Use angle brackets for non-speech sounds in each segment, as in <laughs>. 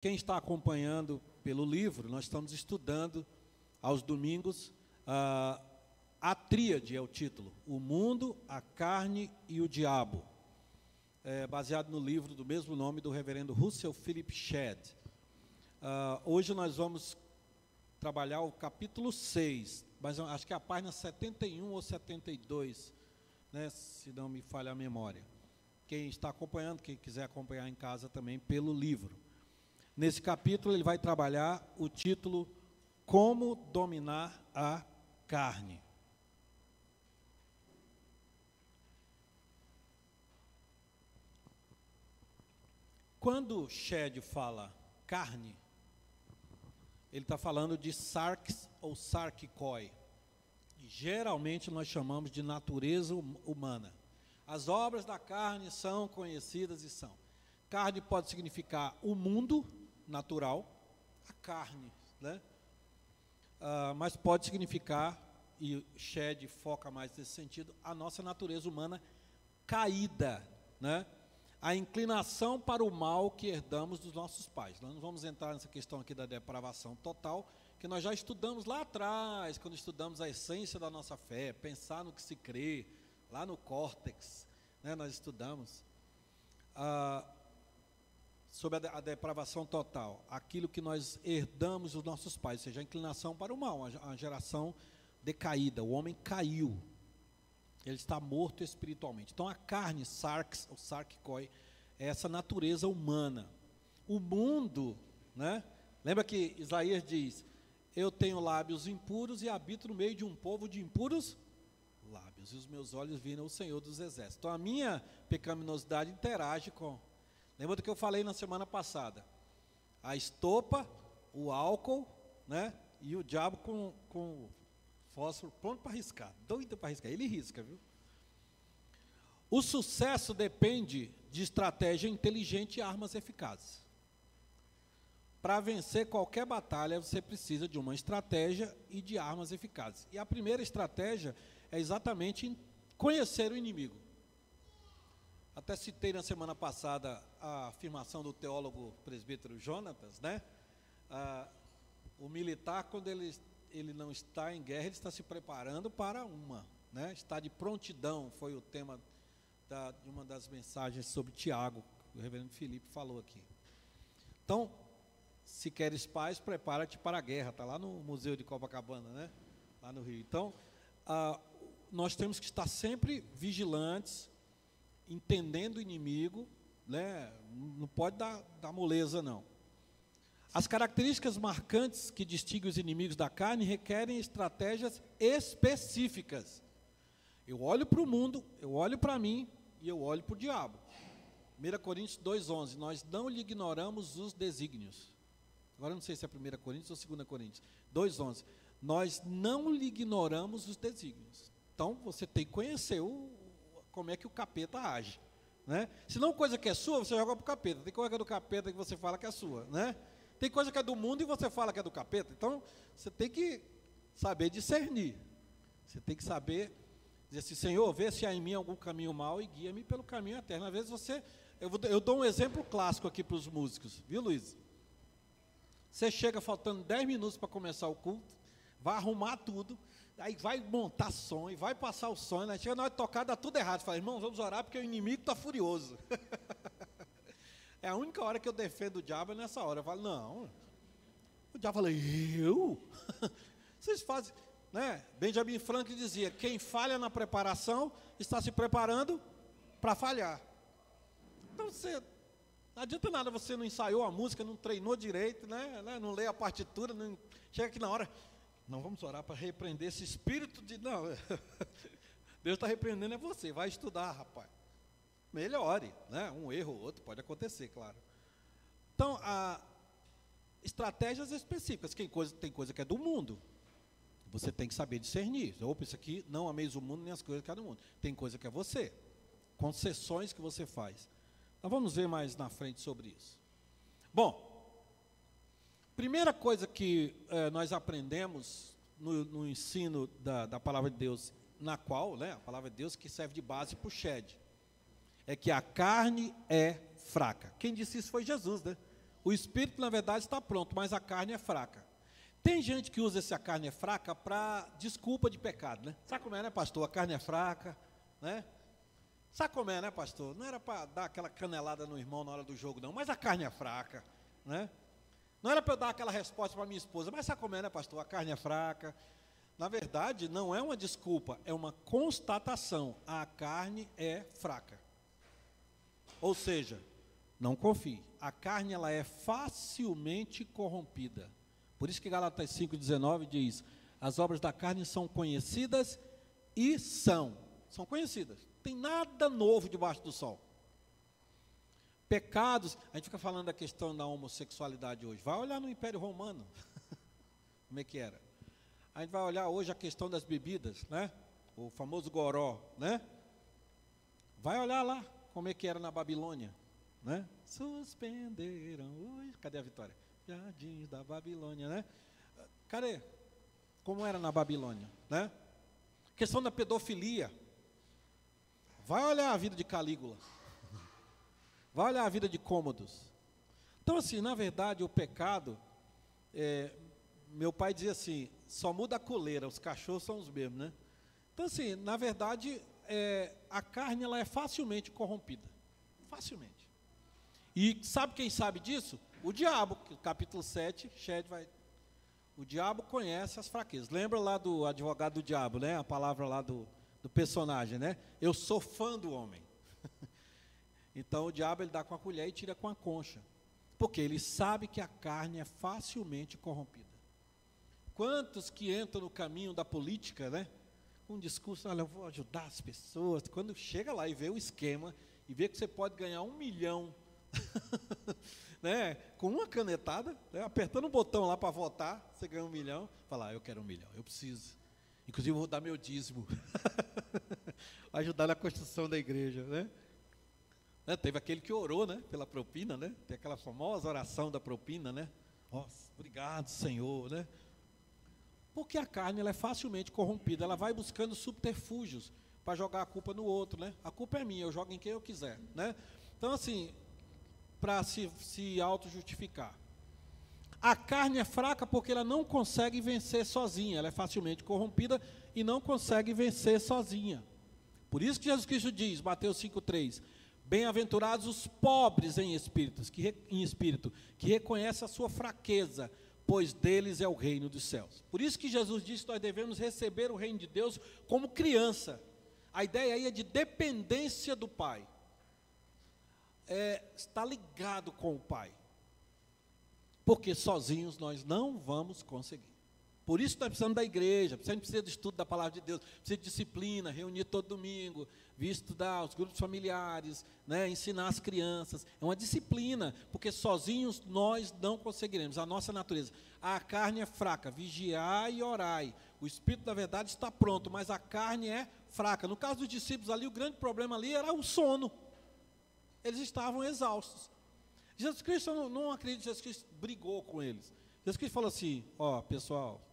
Quem está acompanhando pelo livro, nós estamos estudando aos domingos a tríade é o título: O mundo, a carne e o diabo. É, baseado no livro do mesmo nome do reverendo Russell Philip Shedd. Uh, hoje nós vamos trabalhar o capítulo 6, mas acho que é a página 71 ou 72, né, se não me falha a memória. Quem está acompanhando, quem quiser acompanhar em casa também pelo livro. Nesse capítulo, ele vai trabalhar o título Como Dominar a Carne. Quando Shed fala carne, ele está falando de sarx ou sarkikoi. Geralmente nós chamamos de natureza humana. As obras da carne são conhecidas e são. Carne pode significar o mundo, natural, a carne, né? Uh, mas pode significar, e Shed foca mais nesse sentido, a nossa natureza humana caída, né? a inclinação para o mal que herdamos dos nossos pais. Nós não vamos entrar nessa questão aqui da depravação total, que nós já estudamos lá atrás, quando estudamos a essência da nossa fé, pensar no que se crê, lá no córtex, né, nós estudamos. Ah, sobre a, depravação total, aquilo que nós herdamos dos nossos pais, ou seja, a inclinação para o mal, a, a geração decaída, o homem caiu, ele está morto espiritualmente. Então a carne, sarx, ou sarkoi, é essa natureza humana. O mundo, né? Lembra que Isaías diz: Eu tenho lábios impuros e habito no meio de um povo de impuros lábios, e os meus olhos viram o Senhor dos Exércitos. Então a minha pecaminosidade interage com Lembra do que eu falei na semana passada? A estopa, o álcool, né? E o diabo com, com fósforo pronto para riscar, doido para riscar. Ele risca, viu? O sucesso depende de estratégia inteligente e armas eficazes. Para vencer qualquer batalha, você precisa de uma estratégia e de armas eficazes. E a primeira estratégia é exatamente conhecer o inimigo. Até citei na semana passada a afirmação do teólogo presbítero Jonatas, né? Ah, o militar, quando ele, ele não está em guerra, ele está se preparando para uma, né? Está de prontidão, foi o tema da, de uma das mensagens sobre Tiago, que o reverendo Felipe falou aqui. Então, se queres paz, prepara-te para a guerra, está lá no Museu de Copacabana, né? Lá no Rio. Então, ah, nós temos que estar sempre vigilantes, entendendo o inimigo, né? não pode dar, dar moleza, não. As características marcantes que distinguem os inimigos da carne requerem estratégias específicas. Eu olho para o mundo, eu olho para mim e eu olho para o diabo. 1 Coríntios 2,11, nós não lhe ignoramos os desígnios. Agora não sei se é 1 Coríntios ou 2 Coríntios. 2,11, nós não lhe ignoramos os desígnios. Então você tem que conhecer o, como é que o capeta age. Né? Se não coisa que é sua, você joga para o capeta. Tem coisa que é do capeta que você fala que é sua. Né? Tem coisa que é do mundo e você fala que é do capeta. Então, você tem que saber discernir. Você tem que saber dizer assim, Senhor, vê se há em mim algum caminho mau e guia-me pelo caminho eterno. Às vezes você. Eu, vou, eu dou um exemplo clássico aqui para os músicos, viu, Luiz? Você chega faltando 10 minutos para começar o culto, vai arrumar tudo, aí vai montar e vai passar o som, né? chega na hora de tocar, dá tudo errado. Fala, irmão, vamos orar porque o inimigo está furioso. <laughs> é a única hora que eu defendo o diabo é nessa hora. Eu falo, não. O diabo fala, eu? <laughs> Vocês fazem. Né? Benjamin Franklin dizia: quem falha na preparação está se preparando para falhar. Então você. Não adianta nada você não ensaiou a música, não treinou direito, né? né? não lê a partitura, não... chega aqui na hora. Não vamos orar para repreender esse espírito de. Não, <laughs> Deus está repreendendo é você, vai estudar, rapaz. Melhore, né? Um erro ou outro pode acontecer, claro. Então, a, estratégias específicas. Tem coisa, tem coisa que é do mundo. Você tem que saber discernir. Opa, isso aqui não ameis o mundo nem as coisas que é do mundo. Tem coisa que é você. Concessões que você faz. Nós vamos ver mais na frente sobre isso. Bom, Primeira coisa que eh, nós aprendemos no, no ensino da, da, palavra de Deus, na qual, né, a palavra de Deus que serve de base para o Shed, é que a carne é fraca. Quem disse isso foi Jesus, né? O espírito, na verdade, está pronto, mas a carne é fraca. Tem gente que usa essa carne é fraca para desculpa de pecado, né? Sabe como é, né, pastor? A carne é fraca, né? Sabe como é, né, pastor? Não era para dar aquela canelada no irmão na hora do jogo, não, mas a carne é fraca, né? Não era para eu dar aquela resposta para minha esposa, mas sabe como é, né, pastor? A carne é fraca. Na verdade, não é uma desculpa, é uma constatação. A carne é fraca. Ou seja, não confie. A carne ela é facilmente corrompida. Por isso que Galatas 5:19 diz: "As obras da carne são conhecidas e são, são conhecidas. Tem nada novo debaixo do sol pecados. A gente fica falando da questão da homossexualidade hoje. Vai olhar no Império Romano. <laughs> Como é que era? A gente vai olhar hoje a questão das bebidas, né? O famoso goró, né? Vai olhar lá como é que era na Babilônia, né? Suspenderam. Ui, cadê a vitória? Jardins da Babilônia, né? Cadê? Como era na Babilônia, né? Questão da pedofilia. Vai olhar a vida de Calígula. Vai olhar a vida de cômodos. Então, assim, na verdade, o pecado, é, meu pai dizia assim, só muda a coleira, os cachorros são os mesmos, né? Então, assim, na verdade, é, a carne ela é facilmente corrompida. Facilmente. E sabe quem sabe disso? O diabo, capítulo 7, Shed vai. O diabo conhece as fraquezas. Lembra lá do advogado do diabo, né? A palavra lá do, do personagem, né? Eu sou fã do homem. Então o diabo ele dá com a colher e tira com a concha. Porque ele sabe que a carne é facilmente corrompida. Quantos que entram no caminho da política, né? Um discurso, olha, eu vou ajudar as pessoas. Quando chega lá e vê o esquema, e vê que você pode ganhar um milhão, <laughs> né? Com uma canetada, né? apertando um botão lá para votar, você ganha um milhão. Fala, ah, eu quero um milhão, eu preciso. Inclusive, eu vou dar meu dízimo. <laughs> ajudar na construção da igreja, né? Né? Teve aquele que orou, né? Pela propina, né? Tem aquela famosa oração da propina, né? Nossa, obrigado, Senhor, né? Porque a carne ela é facilmente corrompida, ela vai buscando subterfúgios para jogar a culpa no outro, né? A culpa é minha, eu jogo em quem eu quiser, né? Então, assim, para se, se auto-justificar. A carne é fraca porque ela não consegue vencer sozinha, ela é facilmente corrompida e não consegue vencer sozinha. Por isso que Jesus Cristo diz, Mateus 5,3: Bem-aventurados os pobres em, espíritos, que, em espírito, que reconhecem a sua fraqueza, pois deles é o reino dos céus. Por isso que Jesus disse que nós devemos receber o reino de Deus como criança. A ideia aí é de dependência do Pai. É, está ligado com o Pai. Porque sozinhos nós não vamos conseguir. Por isso nós precisamos da igreja, gente precisa do estudo da palavra de Deus, precisa de disciplina, reunir todo domingo, vir estudar os grupos familiares, né, ensinar as crianças. É uma disciplina, porque sozinhos nós não conseguiremos. A nossa natureza. A carne é fraca, vigiai e orai. O espírito da verdade está pronto, mas a carne é fraca. No caso dos discípulos ali, o grande problema ali era o sono. Eles estavam exaustos. Jesus Cristo, eu não, acredito que Jesus Cristo brigou com eles. Jesus Cristo falou assim: Ó, pessoal,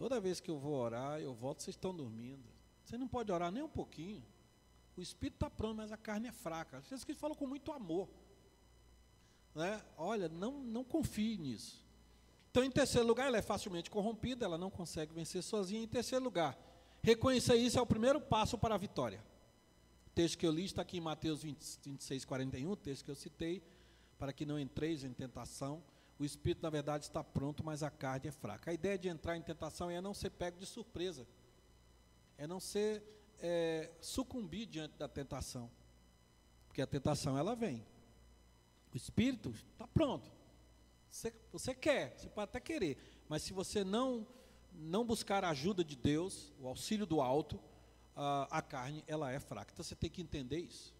Toda vez que eu vou orar, eu volto, vocês estão dormindo. Você não pode orar nem um pouquinho. O espírito está pronto, mas a carne é fraca. Jesus Cristo falou com muito amor. Né? Olha, não, não confie nisso. Então, em terceiro lugar, ela é facilmente corrompida, ela não consegue vencer sozinha. Em terceiro lugar, reconhecer isso é o primeiro passo para a vitória. O texto que eu li está aqui em Mateus 20, 26, 41, o texto que eu citei, para que não entreis em tentação. O espírito, na verdade, está pronto, mas a carne é fraca. A ideia de entrar em tentação é não ser pego de surpresa, é não ser é, sucumbir diante da tentação, porque a tentação ela vem. O espírito está pronto. Você, você quer, você pode até querer, mas se você não não buscar a ajuda de Deus, o auxílio do alto, a, a carne ela é fraca. Então você tem que entender isso.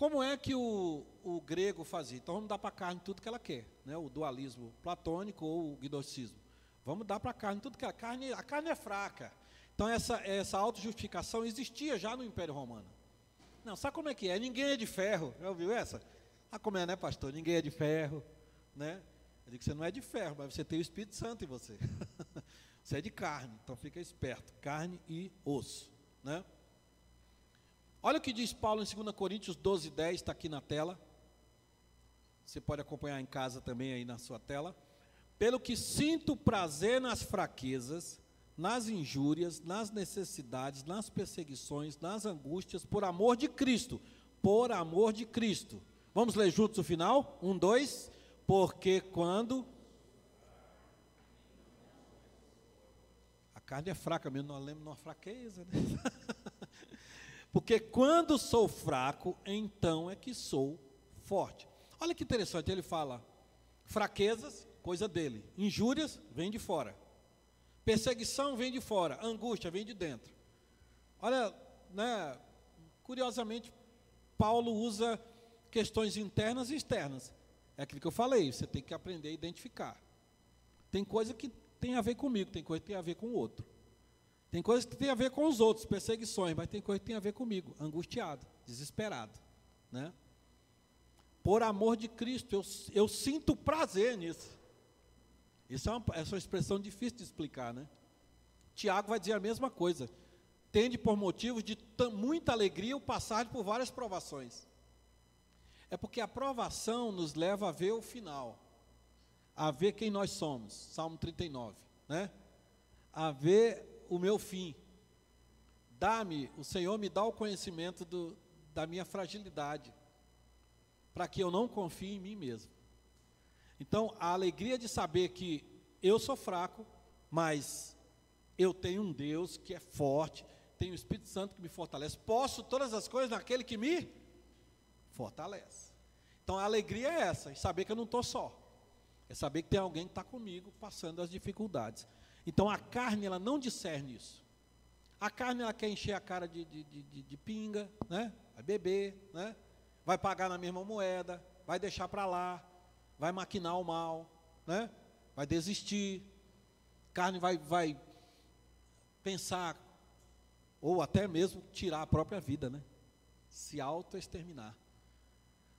Como é que o, o grego fazia? Então vamos dar para a carne tudo que ela quer, né? o dualismo platônico ou o gnosticismo. Vamos dar para a carne tudo que ela carne, a carne é fraca. Então essa, essa auto-justificação existia já no Império Romano. Não, sabe como é que é? Ninguém é de ferro. Já ouviu essa? Ah, como é, né, pastor? Ninguém é de ferro. Né? Eu digo que você não é de ferro, mas você tem o Espírito Santo em você. <laughs> você é de carne, então fica esperto. Carne e osso. Né? Olha o que diz Paulo em 2 Coríntios 12, 10, está aqui na tela. Você pode acompanhar em casa também aí na sua tela. Pelo que sinto prazer nas fraquezas, nas injúrias, nas necessidades, nas perseguições, nas angústias, por amor de Cristo. Por amor de Cristo. Vamos ler juntos o final? Um, dois. Porque quando. A carne é fraca mesmo, nós lemos uma fraqueza, né? <laughs> Porque quando sou fraco, então é que sou forte. Olha que interessante, ele fala: fraquezas, coisa dele. Injúrias, vem de fora. Perseguição vem de fora. Angústia vem de dentro. Olha, né, curiosamente, Paulo usa questões internas e externas. É aquilo que eu falei, você tem que aprender a identificar. Tem coisa que tem a ver comigo, tem coisa que tem a ver com o outro. Tem coisa que tem a ver com os outros, perseguições, mas tem coisa que tem a ver comigo, angustiado, desesperado. Né? Por amor de Cristo, eu, eu sinto prazer nisso. Isso é uma, essa é uma expressão difícil de explicar, né? Tiago vai dizer a mesma coisa. Tende por motivos de muita alegria o passar por várias provações. É porque a provação nos leva a ver o final, a ver quem nós somos. Salmo 39, né? A ver o meu fim. Dá-me, o Senhor me dá o conhecimento do, da minha fragilidade, para que eu não confie em mim mesmo. Então, a alegria de saber que eu sou fraco, mas eu tenho um Deus que é forte, tenho o Espírito Santo que me fortalece. Posso todas as coisas naquele que me fortalece. Então, a alegria é essa, saber que eu não estou só. É saber que tem alguém que está comigo passando as dificuldades. Então a carne ela não discerne isso. A carne ela quer encher a cara de, de, de, de pinga, né? vai beber, né? vai pagar na mesma moeda, vai deixar para lá, vai maquinar o mal, né? vai desistir. Carne vai, vai pensar, ou até mesmo tirar a própria vida, né? se auto-exterminar.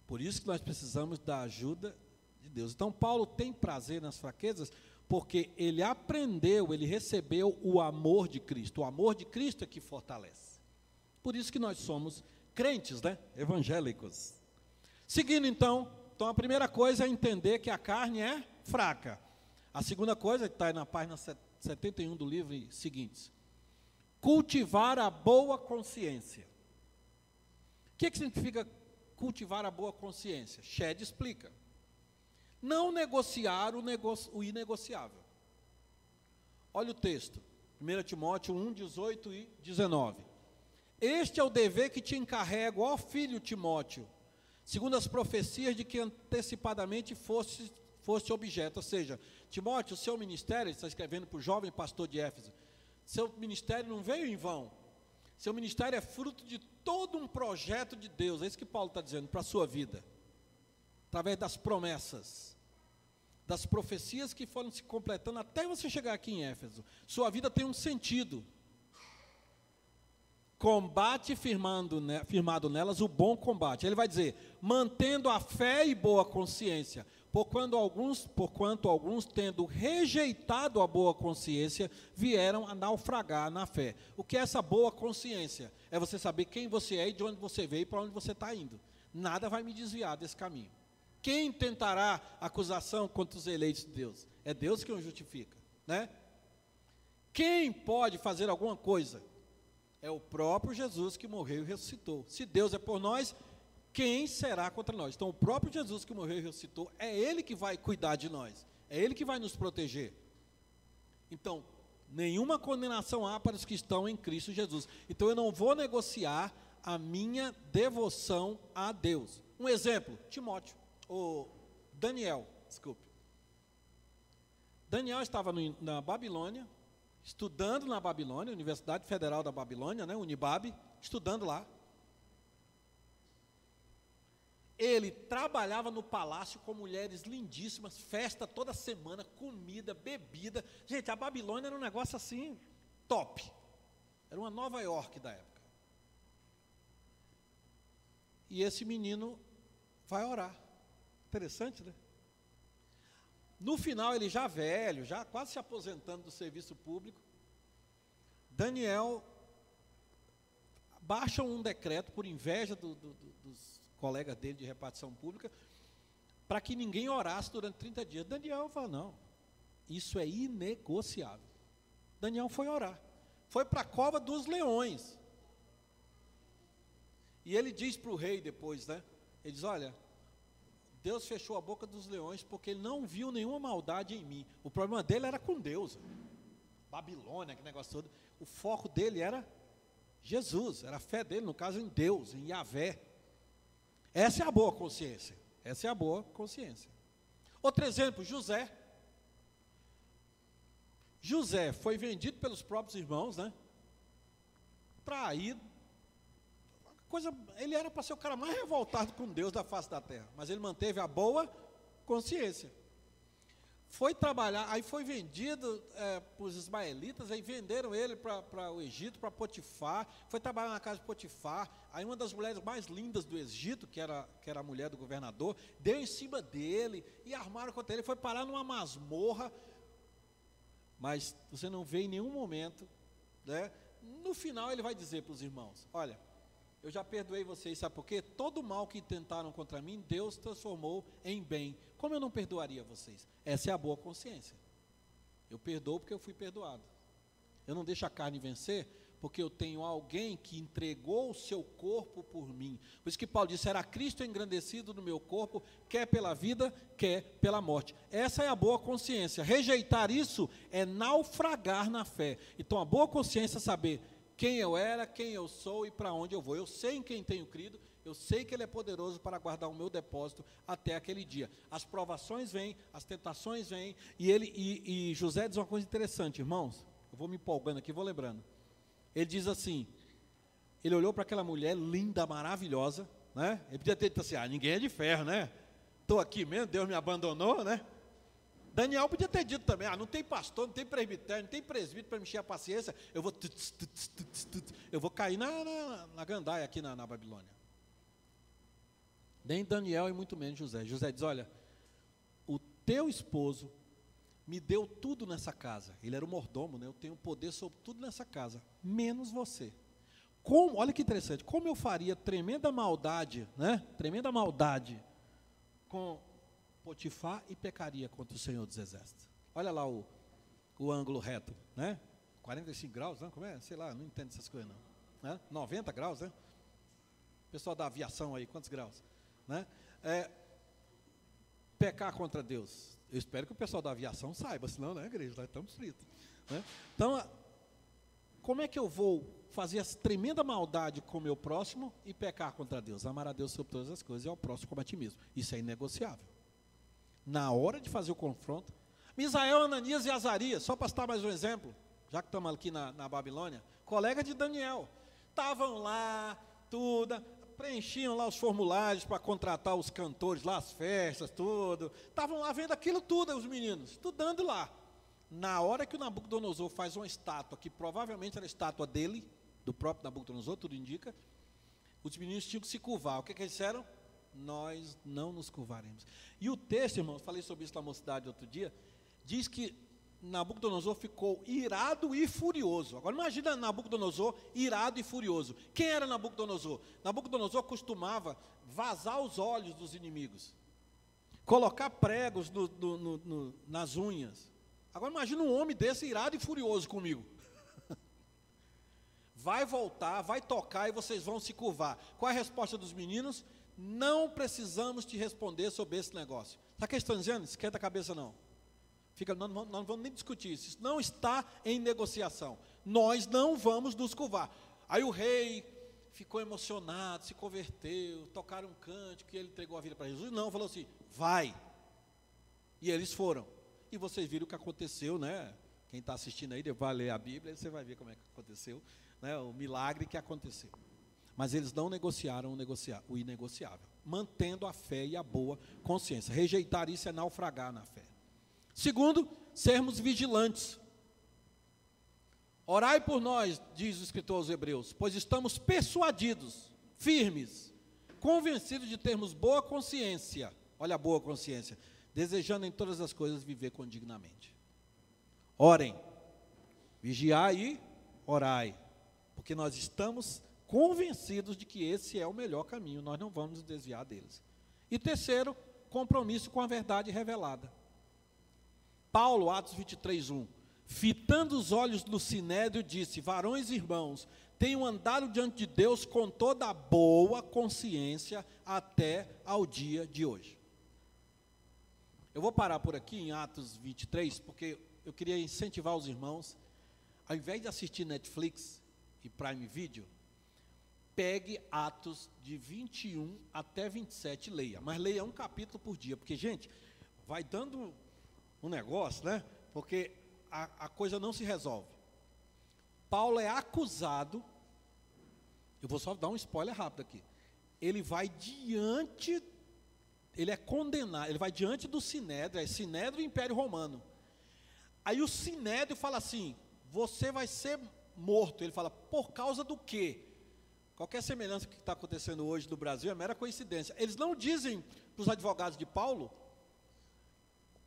Por isso que nós precisamos da ajuda de Deus. Então Paulo tem prazer nas fraquezas, porque ele aprendeu, ele recebeu o amor de Cristo. O amor de Cristo é que fortalece. Por isso que nós somos crentes, né? Evangélicos. Seguindo então, então a primeira coisa é entender que a carne é fraca. A segunda coisa, está na página 71 do livro seguinte: cultivar a boa consciência. O que, que significa cultivar a boa consciência? Shed explica não negociar o, o inegociável. Olha o texto, 1 Timóteo 1, 18 e 19. Este é o dever que te encarrego, ó filho Timóteo, segundo as profecias de que antecipadamente fosse, fosse objeto. Ou seja, Timóteo, o seu ministério, ele está escrevendo para o jovem pastor de Éfeso, seu ministério não veio em vão. Seu ministério é fruto de todo um projeto de Deus. É isso que Paulo está dizendo para a sua vida. Através das promessas das profecias que foram se completando até você chegar aqui em Éfeso. Sua vida tem um sentido. Combate firmando, né, firmado nelas o bom combate. Ele vai dizer, mantendo a fé e boa consciência, por quando alguns, por quanto alguns tendo rejeitado a boa consciência, vieram a naufragar na fé. O que é essa boa consciência? É você saber quem você é e de onde você veio e para onde você está indo. Nada vai me desviar desse caminho. Quem tentará acusação contra os eleitos de Deus? É Deus que o justifica, né? Quem pode fazer alguma coisa? É o próprio Jesus que morreu e ressuscitou. Se Deus é por nós, quem será contra nós? Então, o próprio Jesus que morreu e ressuscitou, é Ele que vai cuidar de nós, é Ele que vai nos proteger. Então, nenhuma condenação há para os que estão em Cristo Jesus. Então, eu não vou negociar a minha devoção a Deus. Um exemplo, Timóteo o Daniel, desculpe. Daniel estava no, na Babilônia, estudando na Babilônia, Universidade Federal da Babilônia, né, Unibab, estudando lá. Ele trabalhava no palácio com mulheres lindíssimas, festa toda semana, comida, bebida. Gente, a Babilônia era um negócio assim, top. Era uma Nova York da época. E esse menino vai orar. Interessante, né? No final, ele já velho, já quase se aposentando do serviço público, Daniel baixa um decreto por inveja do, do, do, dos colegas dele de repartição pública para que ninguém orasse durante 30 dias. Daniel fala: não, isso é inegociável. Daniel foi orar, foi para a cova dos leões. E ele diz para o rei depois, né? Ele diz: Olha, Deus fechou a boca dos leões porque ele não viu nenhuma maldade em mim. O problema dele era com Deus. Babilônia, que negócio todo. O foco dele era Jesus, era a fé dele, no caso em Deus, em Yahvé. Essa é a boa consciência. Essa é a boa consciência. Outro exemplo, José. José foi vendido pelos próprios irmãos, né? Traído. Coisa, ele era para ser o cara mais revoltado com Deus da face da terra, mas ele manteve a boa consciência. Foi trabalhar, aí foi vendido é, para os ismaelitas, aí venderam ele para o Egito, para Potifar, foi trabalhar na casa de Potifar, aí uma das mulheres mais lindas do Egito, que era, que era a mulher do governador, deu em cima dele e armaram contra ele, foi parar numa masmorra, mas você não vê em nenhum momento, né? no final ele vai dizer para os irmãos, olha, eu já perdoei vocês, sabe por quê? Todo mal que tentaram contra mim, Deus transformou em bem. Como eu não perdoaria vocês? Essa é a boa consciência. Eu perdoo porque eu fui perdoado. Eu não deixo a carne vencer, porque eu tenho alguém que entregou o seu corpo por mim. Por isso que Paulo disse: será Cristo engrandecido no meu corpo, quer pela vida, quer pela morte. Essa é a boa consciência. Rejeitar isso é naufragar na fé. Então, a boa consciência é saber quem eu era, quem eu sou e para onde eu vou. Eu sei em quem tenho crido, eu sei que Ele é poderoso para guardar o meu depósito até aquele dia. As provações vêm, as tentações vêm, e, ele, e, e José diz uma coisa interessante, irmãos. Eu vou me empolgando aqui, vou lembrando. Ele diz assim: ele olhou para aquela mulher linda, maravilhosa, né? Ele podia ter dito assim: ah, ninguém é de ferro, né? Estou aqui mesmo, Deus me abandonou, né? Daniel podia ter dito também: ah, não tem pastor, não tem presbitério, não tem presbítero para me encher a paciência, eu vou, eu vou cair na, na, na gandaia aqui na, na Babilônia. Nem Daniel e muito menos José. José diz: olha, o teu esposo me deu tudo nessa casa. Ele era o mordomo, né? Eu tenho poder sobre tudo nessa casa, menos você. Como, olha que interessante, como eu faria tremenda maldade, né? Tremenda maldade com Potifar e pecaria contra o Senhor dos Exércitos. Olha lá o, o ângulo reto, né? 45 graus, né? Como é? Sei lá, não entendo essas coisas não. Né? 90 graus, né? Pessoal da aviação aí, quantos graus? Né? É, pecar contra Deus. Eu espero que o pessoal da aviação saiba, senão, né, igreja, nós estamos fritos. Né? Então, como é que eu vou fazer essa tremenda maldade com o meu próximo e pecar contra Deus? Amar a Deus sobre todas as coisas e ao próximo como a ti mesmo. Isso é inegociável na hora de fazer o confronto. Misael, Ananias e Azarias, só para citar mais um exemplo, já que estamos aqui na, na Babilônia, colega de Daniel, estavam lá, tudo, preenchiam lá os formulários para contratar os cantores lá, as festas, tudo. Estavam lá vendo aquilo tudo, os meninos, estudando lá. Na hora que o Nabucodonosor faz uma estátua, que provavelmente era a estátua dele, do próprio Nabucodonosor, tudo indica, os meninos tinham que se curvar. O que, que eles disseram? Nós não nos curvaremos. E o texto, irmãos, falei sobre isso na mocidade outro dia, diz que Nabucodonosor ficou irado e furioso. Agora imagina Nabucodonosor irado e furioso. Quem era Nabucodonosor? Nabucodonosor costumava vazar os olhos dos inimigos, colocar pregos no, no, no, nas unhas. Agora imagina um homem desse irado e furioso comigo. <laughs> Vai voltar, vai tocar e vocês vão se curvar. Qual é a resposta dos meninos? Não precisamos te responder sobre esse negócio. Sabe o que estão dizendo? Esquenta a cabeça não. Fica, não, não, não vamos nem discutir isso. Isso não está em negociação. Nós não vamos nos curvar. Aí o rei ficou emocionado, se converteu, tocaram um cântico que ele entregou a vida para Jesus. Não, falou assim: vai. E eles foram. E vocês viram o que aconteceu, né? Quem está assistindo aí, vai ler a Bíblia, você vai ver como é que aconteceu, né? o milagre que aconteceu. Mas eles não negociaram o inegociável, mantendo a fé e a boa consciência. Rejeitar isso é naufragar na fé. Segundo, sermos vigilantes. Orai por nós, diz o escritor aos Hebreus, pois estamos persuadidos, firmes, convencidos de termos boa consciência. Olha a boa consciência, desejando em todas as coisas viver condignamente. Orem, vigiai e orai, porque nós estamos convencidos de que esse é o melhor caminho, nós não vamos nos desviar deles. E terceiro, compromisso com a verdade revelada. Paulo, Atos 23, 1. Fitando os olhos no sinédrio, disse: Varões e irmãos, tenho andado diante de Deus com toda a boa consciência até ao dia de hoje. Eu vou parar por aqui em Atos 23, porque eu queria incentivar os irmãos, ao invés de assistir Netflix e Prime Video, pegue Atos de 21 até 27 e leia. Mas leia um capítulo por dia, porque, gente, vai dando um negócio, né? Porque a, a coisa não se resolve. Paulo é acusado, eu vou só dar um spoiler rápido aqui. Ele vai diante, ele é condenado, ele vai diante do Sinédrio, é Sinédrio Império Romano. Aí o Sinédrio fala assim: você vai ser morto. Ele fala, por causa do quê? Qualquer semelhança que está acontecendo hoje no Brasil é mera coincidência. Eles não dizem para os advogados de Paulo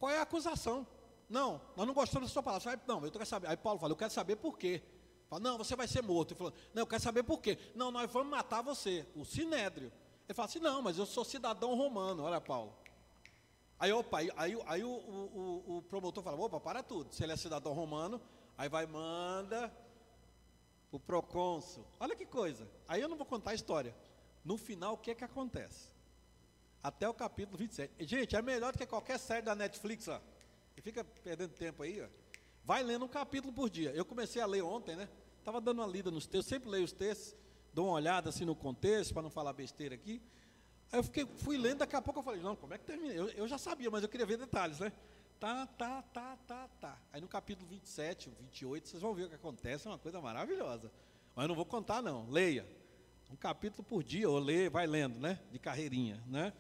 qual é a acusação. Não, nós não gostamos da sua palavra. Não, eu quero saber. Aí Paulo fala, eu quero saber por quê. Fala, não, você vai ser morto. Ele falou, não, eu quero saber por quê. Não, nós vamos matar você, o Sinédrio. Ele fala assim, não, mas eu sou cidadão romano, olha Paulo. Aí, opa, aí, aí, aí o, o, o, promotor fala, opa, para tudo. Se ele é cidadão romano, aí vai, manda o procônsul. Olha que coisa. Aí eu não vou contar a história. No final, o que é que acontece? Até o capítulo 27. Gente, é melhor do que qualquer série da Netflix, ó. E fica perdendo tempo aí, ó. Vai lendo um capítulo por dia. Eu comecei a ler ontem, né? Estava dando uma lida nos textos, sempre leio os textos, dou uma olhada assim no contexto, para não falar besteira aqui. Aí eu fiquei, fui lendo, daqui a pouco eu falei, não, como é que termina? Eu, eu já sabia, mas eu queria ver detalhes, né? Tá, tá, tá, tá, tá. Aí no capítulo 27, 28, vocês vão ver o que acontece, é uma coisa maravilhosa. Mas eu não vou contar não, leia. Um capítulo por dia, ou lê, vai lendo, né? De carreirinha, né?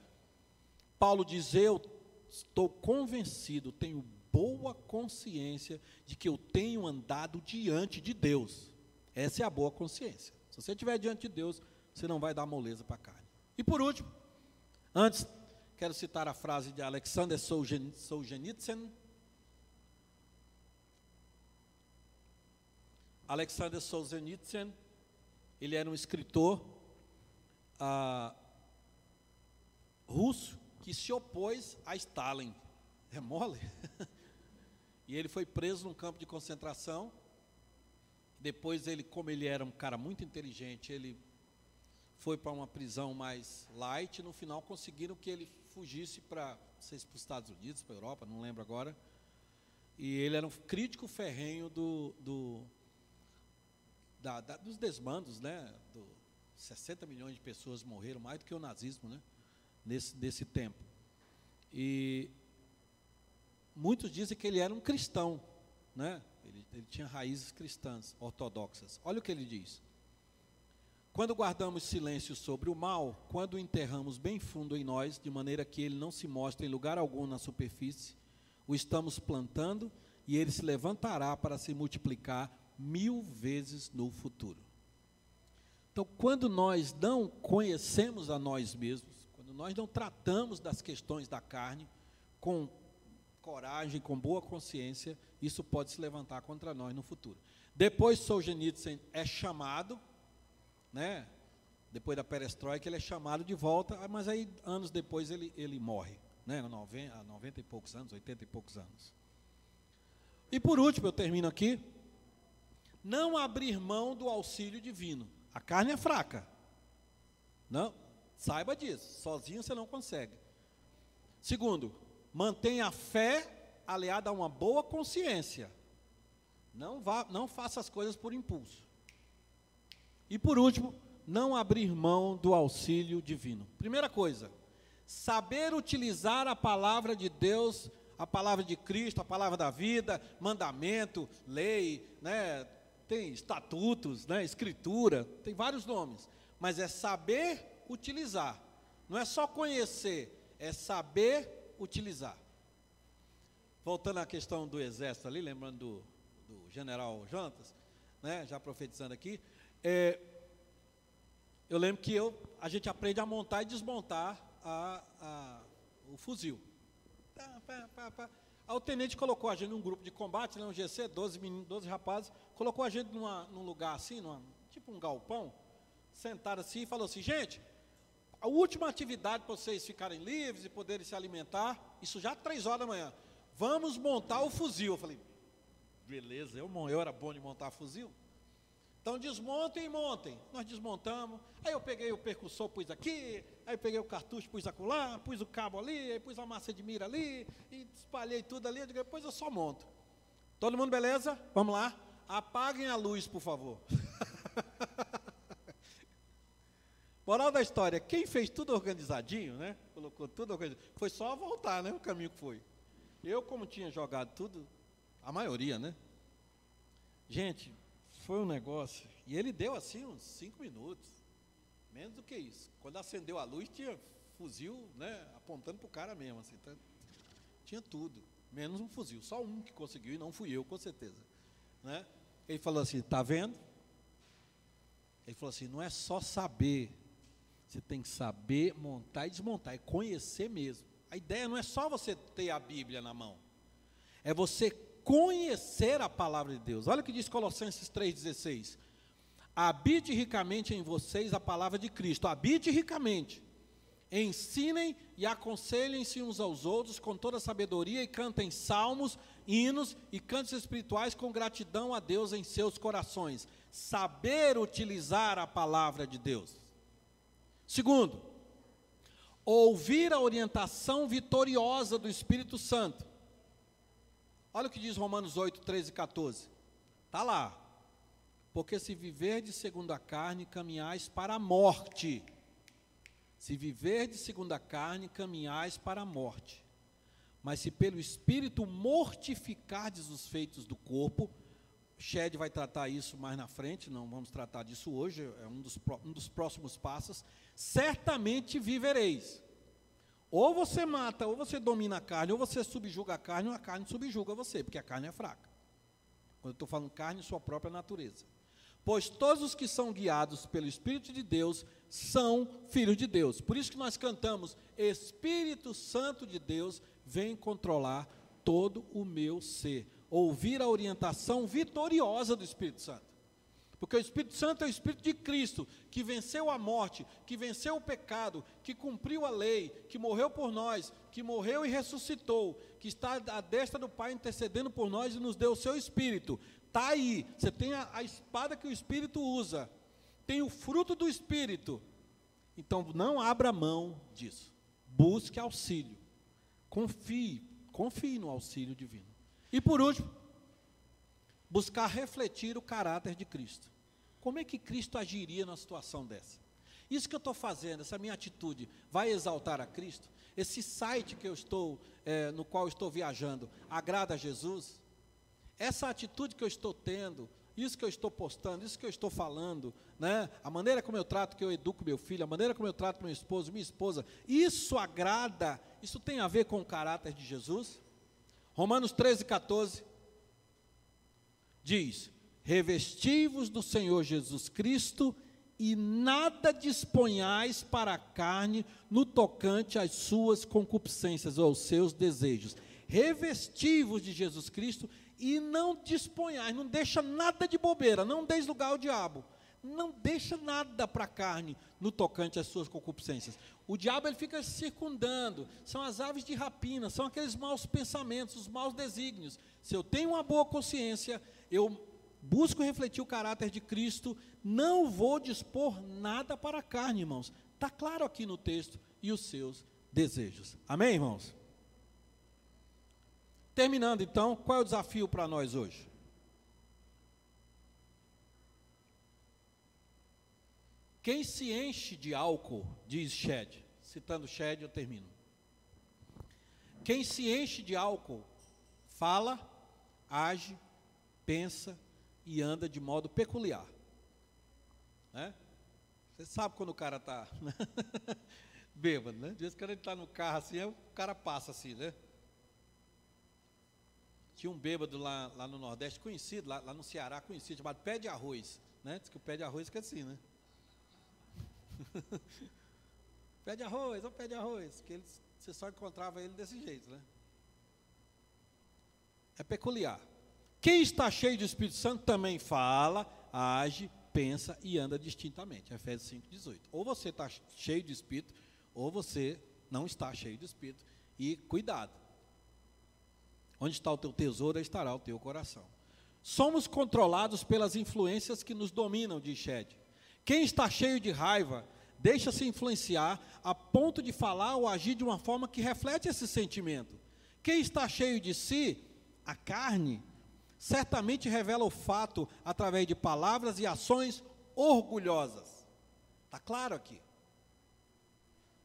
Paulo diz, eu estou convencido, tenho boa consciência de que eu tenho andado diante de Deus. Essa é a boa consciência. Se você estiver diante de Deus, você não vai dar moleza para a carne. E por último, antes Quero citar a frase de Alexander Solzhenitsyn. Alexander Solzhenitsyn, ele era um escritor ah, russo que se opôs a Stalin. É mole? <laughs> e ele foi preso num campo de concentração. Depois ele, como ele era um cara muito inteligente, ele foi para uma prisão mais light. No final conseguiram que ele fugisse para, se os Estados Unidos, para a Europa, não lembro agora. E ele era um crítico ferrenho do, do da, da, dos desmandos, né? Do, 60 milhões de pessoas morreram, mais do que o nazismo, né? Nesse, nesse tempo. E muitos dizem que ele era um cristão, né? Ele, ele tinha raízes cristãs, ortodoxas. Olha o que ele diz. Quando guardamos silêncio sobre o mal, quando o enterramos bem fundo em nós, de maneira que ele não se mostre em lugar algum na superfície, o estamos plantando e ele se levantará para se multiplicar mil vezes no futuro. Então, quando nós não conhecemos a nós mesmos, quando nós não tratamos das questões da carne com coragem, com boa consciência, isso pode se levantar contra nós no futuro. Depois, Solzhenitsyn é chamado né? Depois da perestroika, ele é chamado de volta, mas aí anos depois ele, ele morre, né? 90, 90 e poucos anos, 80 e poucos anos. E por último, eu termino aqui. Não abrir mão do auxílio divino. A carne é fraca. Não, saiba disso. Sozinho você não consegue. Segundo, mantenha a fé aliada a uma boa consciência. Não, vá, não faça as coisas por impulso. E por último, não abrir mão do auxílio divino. Primeira coisa, saber utilizar a palavra de Deus, a palavra de Cristo, a palavra da vida, mandamento, lei, né? Tem estatutos, né? Escritura, tem vários nomes, mas é saber utilizar. Não é só conhecer, é saber utilizar. Voltando à questão do exército ali, lembrando do, do general Jantas, né, já profetizando aqui, é, eu lembro que eu, a gente aprende a montar e desmontar a, a, o fuzil. Aí o tenente colocou a gente num grupo de combate, né, um GC, 12 meninos, 12 rapazes, colocou a gente numa, num lugar assim, numa, tipo um galpão, sentado assim e falou assim, gente, a última atividade para vocês ficarem livres e poderem se alimentar, isso já três horas da manhã. Vamos montar o fuzil. Eu falei, beleza, eu, eu era bom de montar fuzil. Então desmontem e montem. Nós desmontamos. Aí eu peguei o percussor, pus aqui, aí peguei o cartucho, pus acolá, pus o cabo ali, aí pus a massa de mira ali, e espalhei tudo ali, depois eu só monto. Todo mundo beleza? Vamos lá. Apaguem a luz, por favor. <laughs> Moral da história, quem fez tudo organizadinho, né? Colocou tudo organizadinho, foi só voltar, né? O caminho que foi. Eu, como tinha jogado tudo, a maioria, né? Gente, foi um negócio. E ele deu assim uns cinco minutos. Menos do que isso. Quando acendeu a luz, tinha fuzil, né? Apontando para o cara mesmo, assim. Tá? Tinha tudo. Menos um fuzil. Só um que conseguiu e não fui eu, com certeza. Né? Ele falou assim: tá vendo? Ele falou assim: não é só saber você tem que saber montar e desmontar, é conhecer mesmo. A ideia não é só você ter a Bíblia na mão, é você conhecer a palavra de Deus. Olha o que diz Colossenses 3,16: Habite ricamente em vocês a palavra de Cristo, habite ricamente. Ensinem e aconselhem-se uns aos outros com toda sabedoria e cantem salmos, hinos e cantos espirituais com gratidão a Deus em seus corações. Saber utilizar a palavra de Deus. Segundo, ouvir a orientação vitoriosa do Espírito Santo. Olha o que diz Romanos 8, 13 e 14. Está lá. Porque se viver de segundo a carne, caminhais para a morte. Se viver de segundo a carne, caminhais para a morte. Mas se pelo Espírito mortificardes os feitos do corpo, Shed vai tratar isso mais na frente, não vamos tratar disso hoje, é um dos, um dos próximos passos. Certamente vivereis. Ou você mata, ou você domina a carne, ou você subjuga a carne, ou a carne subjuga você, porque a carne é fraca. Quando eu estou falando carne, sua própria natureza. Pois todos os que são guiados pelo Espírito de Deus são filhos de Deus. Por isso que nós cantamos: Espírito Santo de Deus, vem controlar todo o meu ser ouvir a orientação vitoriosa do Espírito Santo. Porque o Espírito Santo é o Espírito de Cristo, que venceu a morte, que venceu o pecado, que cumpriu a lei, que morreu por nós, que morreu e ressuscitou, que está à destra do Pai intercedendo por nós e nos deu o seu Espírito. Está aí, você tem a, a espada que o Espírito usa, tem o fruto do Espírito. Então não abra mão disso. Busque auxílio. Confie, confie no auxílio divino. E por último, buscar refletir o caráter de Cristo. Como é que Cristo agiria numa situação dessa? Isso que eu estou fazendo, essa minha atitude, vai exaltar a Cristo? Esse site que eu estou, é, no qual estou viajando, agrada a Jesus? Essa atitude que eu estou tendo, isso que eu estou postando, isso que eu estou falando, né? a maneira como eu trato, que eu educo meu filho, a maneira como eu trato meu esposo, minha esposa, isso agrada, isso tem a ver com o caráter de Jesus? Romanos 13, 14 diz: Revestivos do Senhor Jesus Cristo e nada disponhais para a carne no tocante às suas concupiscências ou aos seus desejos. Revestivos de Jesus Cristo e não disponhais, não deixa nada de bobeira, não deis lugar ao diabo não deixa nada para a carne no tocante às suas concupiscências. O diabo ele fica circundando, são as aves de rapina, são aqueles maus pensamentos, os maus desígnios. Se eu tenho uma boa consciência, eu busco refletir o caráter de Cristo, não vou dispor nada para a carne, irmãos. Está claro aqui no texto, e os seus desejos. Amém, irmãos? Terminando então, qual é o desafio para nós hoje? Quem se enche de álcool, diz Shed, citando Shed, eu termino. Quem se enche de álcool fala, age, pensa e anda de modo peculiar. Né? Você sabe quando o cara está <laughs> bêbado, né? De vez quando ele está no carro assim, o cara passa assim, né? Tinha um bêbado lá, lá no Nordeste, conhecido, lá, lá no Ceará, conhecido, chamado Pé de Arroz. Né? Diz que o pé de arroz é assim, né? <laughs> pede arroz, ou pede arroz, que ele, você só encontrava ele desse jeito, né? É peculiar. Quem está cheio do Espírito Santo também fala, age, pensa e anda distintamente. Efésios 5,18. Ou você está cheio de espírito, ou você não está cheio de espírito. E cuidado. Onde está o teu tesouro, estará o teu coração. Somos controlados pelas influências que nos dominam, diz Shed. Quem está cheio de raiva, deixa-se influenciar a ponto de falar ou agir de uma forma que reflete esse sentimento. Quem está cheio de si, a carne, certamente revela o fato através de palavras e ações orgulhosas. Está claro aqui?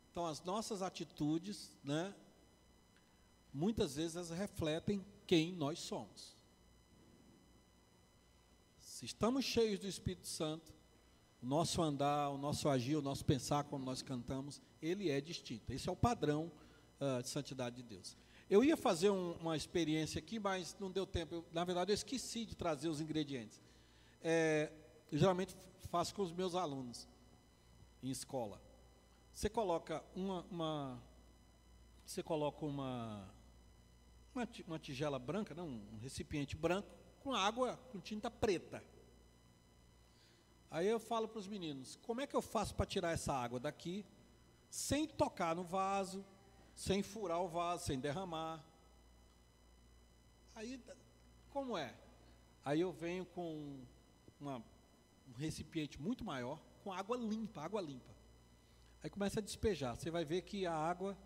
Então, as nossas atitudes, né, muitas vezes elas refletem quem nós somos. Se estamos cheios do Espírito Santo, o nosso andar, o nosso agir, o nosso pensar, como nós cantamos, ele é distinto. Esse é o padrão uh, de santidade de Deus. Eu ia fazer um, uma experiência aqui, mas não deu tempo. Eu, na verdade, eu esqueci de trazer os ingredientes. É, geralmente faço com os meus alunos em escola. Você coloca uma, uma você coloca uma, uma, uma tigela branca, não, um recipiente branco com água com tinta preta. Aí eu falo para os meninos, como é que eu faço para tirar essa água daqui sem tocar no vaso, sem furar o vaso, sem derramar. Aí, como é? Aí eu venho com uma, um recipiente muito maior, com água limpa, água limpa. Aí começa a despejar. Você vai ver que a água,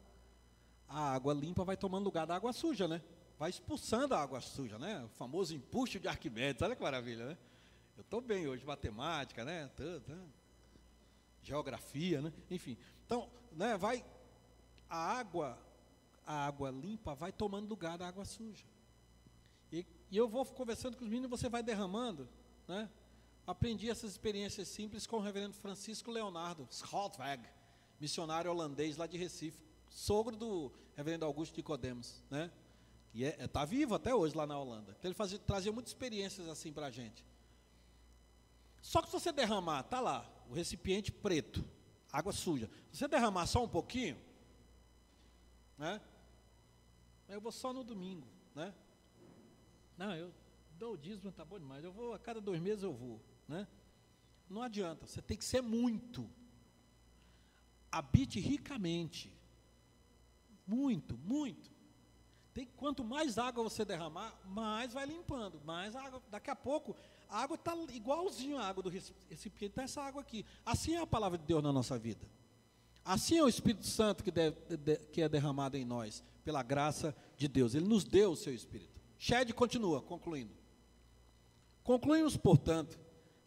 a água limpa vai tomando lugar da água suja, né? Vai expulsando a água suja, né? O famoso empuxo de Arquimedes. Olha que maravilha, né? Eu estou bem hoje, matemática, né? Né? Geografia, né? Enfim. Então, né, vai a água, a água limpa vai tomando lugar da água suja. E, e eu vou conversando com os meninos, você vai derramando, né? Aprendi essas experiências simples com o reverendo Francisco Leonardo Schaltweg, missionário holandês lá de Recife, sogro do reverendo Augusto Nicodemos, né? E está é, é, tá vivo até hoje lá na Holanda. Então ele fazia, trazia muitas experiências assim para a gente. Só que se você derramar, tá lá, o recipiente preto, água suja. Se você derramar só um pouquinho, né? Eu vou só no domingo, né? Não, eu dou o dízimo, tá bom demais. Eu vou, a cada dois meses eu vou, né? Não adianta, você tem que ser muito. Habite ricamente. Muito, muito. Tem, quanto mais água você derramar, mais vai limpando. Mais água. Daqui a pouco, a água está igualzinho à água do recipiente, está essa água aqui. Assim é a palavra de Deus na nossa vida. Assim é o Espírito Santo que, deve, de, que é derramado em nós, pela graça de Deus. Ele nos deu o seu Espírito. Shed continua, concluindo. Concluímos, portanto,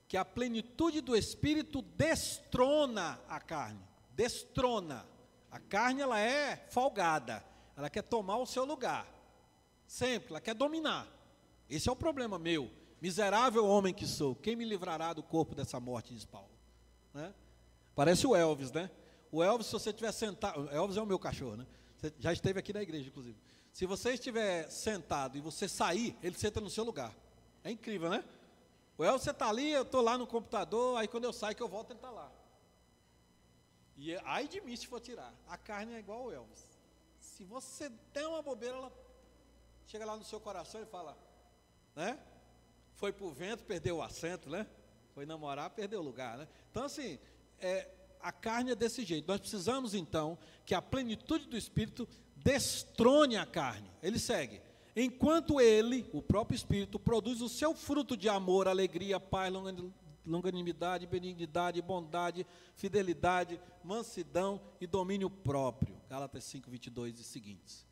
que a plenitude do Espírito destrona a carne. Destrona. A carne, ela é folgada. Ela quer tomar o seu lugar. Sempre, ela quer dominar. Esse é o problema meu. Miserável homem que sou, quem me livrará do corpo dessa morte, diz Paulo. Né? Parece o Elvis, né? O Elvis, se você estiver sentado, Elvis é o meu cachorro, né? Você já esteve aqui na igreja, inclusive. Se você estiver sentado e você sair, ele senta no seu lugar. É incrível, né? O Elvis, você está ali, eu estou lá no computador, aí quando eu saio que eu volto, ele está lá. E é, ai de mim se for tirar. A carne é igual ao Elvis. Se você der uma bobeira, ela chega lá no seu coração e fala, né? Foi para o vento, perdeu o assento, né? Foi namorar, perdeu o lugar, né? Então, assim, é, a carne é desse jeito. Nós precisamos então que a plenitude do Espírito destrone a carne. Ele segue. Enquanto ele, o próprio Espírito, produz o seu fruto de amor, alegria, paz, longanimidade, benignidade, bondade, fidelidade, mansidão e domínio próprio. Gálatas 5, 22 e seguintes.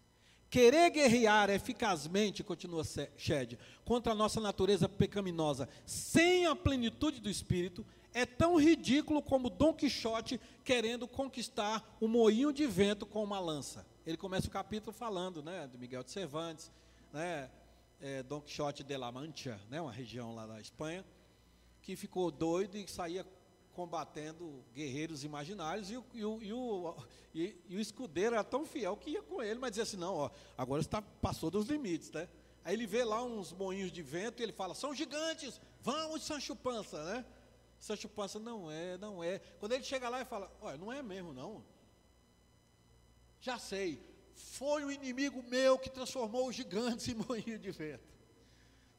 Querer guerrear eficazmente, continua Shed, contra a nossa natureza pecaminosa, sem a plenitude do Espírito, é tão ridículo como Dom Quixote querendo conquistar um moinho de vento com uma lança. Ele começa o capítulo falando, né, de Miguel de Cervantes, né, é, Dom Quixote de la Mancha, né, uma região lá da Espanha, que ficou doido e saía combatendo guerreiros imaginários e o, e o, e o, e, e o escudeiro era tão fiel que ia com ele, mas dizia assim, não, ó, agora está, passou dos limites, né? Aí ele vê lá uns moinhos de vento e ele fala, são gigantes, vamos Sancho Pança, né? Sancho Panza, não é, não é. Quando ele chega lá e fala, olha, não é mesmo não. Já sei, foi o inimigo meu que transformou os gigantes <laughs> em moinho de vento.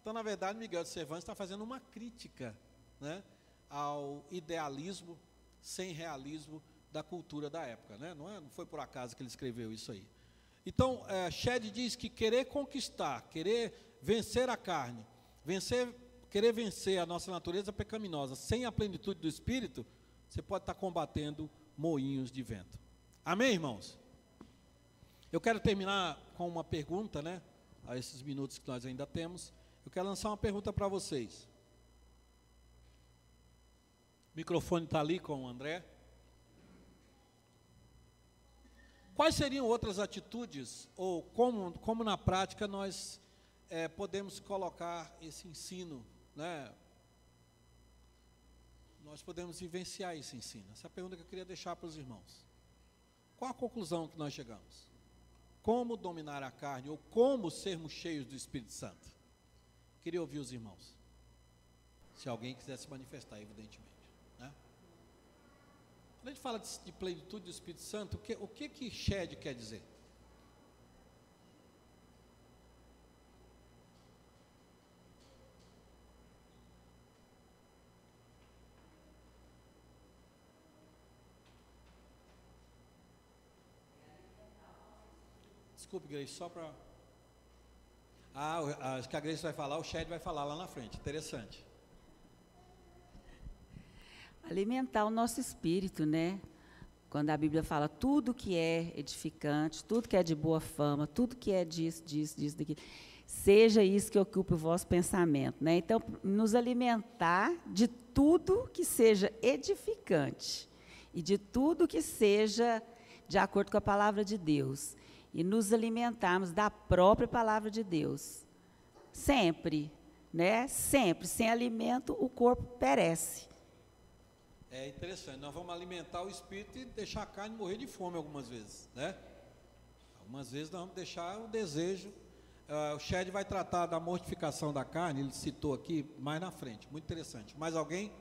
Então, na verdade, Miguel de Cervantes está fazendo uma crítica, né? ao idealismo sem realismo da cultura da época, né? não, é, não foi por acaso que ele escreveu isso aí. Então, é, Shed diz que querer conquistar, querer vencer a carne, vencer, querer vencer a nossa natureza pecaminosa sem a plenitude do Espírito, você pode estar combatendo moinhos de vento. Amém, irmãos? Eu quero terminar com uma pergunta, né? A esses minutos que nós ainda temos. Eu quero lançar uma pergunta para vocês. O microfone está ali com o André. Quais seriam outras atitudes, ou como, como na prática nós é, podemos colocar esse ensino, né? Nós podemos vivenciar esse ensino. Essa é a pergunta que eu queria deixar para os irmãos. Qual a conclusão que nós chegamos? Como dominar a carne, ou como sermos cheios do Espírito Santo? Queria ouvir os irmãos. Se alguém quiser se manifestar, evidentemente. Quando a gente fala de, de plenitude do Espírito Santo, o que, o que que Shed quer dizer? Desculpe, Grace, só para. Ah, acho que a Grace vai falar, o Shed vai falar lá na frente. Interessante alimentar o nosso espírito, né? Quando a Bíblia fala tudo que é edificante, tudo que é de boa fama, tudo que é disso, disso, disso, daqui, seja isso que ocupe o vosso pensamento, né? Então, nos alimentar de tudo que seja edificante e de tudo que seja de acordo com a palavra de Deus e nos alimentarmos da própria palavra de Deus. Sempre, né? Sempre, sem alimento o corpo perece. É interessante, nós vamos alimentar o espírito e deixar a carne morrer de fome algumas vezes, né? Algumas vezes nós vamos deixar o desejo. Uh, o Shed vai tratar da mortificação da carne, ele citou aqui mais na frente, muito interessante. Mais alguém?